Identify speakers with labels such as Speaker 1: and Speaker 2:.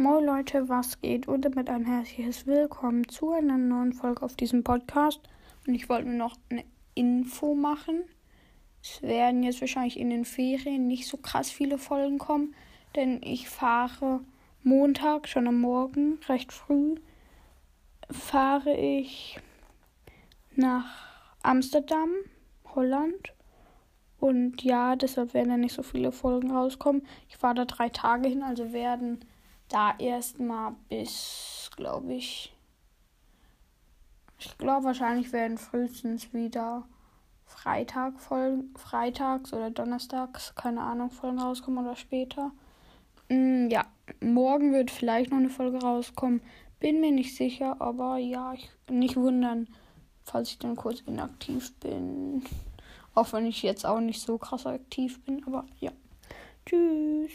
Speaker 1: Moin Leute, was geht? Und damit ein herzliches Willkommen zu einer neuen Folge auf diesem Podcast. Und ich wollte noch eine Info machen. Es werden jetzt wahrscheinlich in den Ferien nicht so krass viele Folgen kommen, denn ich fahre Montag, schon am Morgen, recht früh, fahre ich nach Amsterdam, Holland. Und ja, deshalb werden da nicht so viele Folgen rauskommen. Ich fahre da drei Tage hin, also werden da erstmal bis, glaube ich, ich glaube wahrscheinlich werden frühestens wieder Freitag Folgen, freitags oder donnerstags, keine Ahnung, Folgen rauskommen oder später. Mm, ja, morgen wird vielleicht noch eine Folge rauskommen. Bin mir nicht sicher, aber ja, ich, nicht wundern, falls ich dann kurz inaktiv bin. Auch wenn ich jetzt auch nicht so krass aktiv bin, aber ja. Tschüss.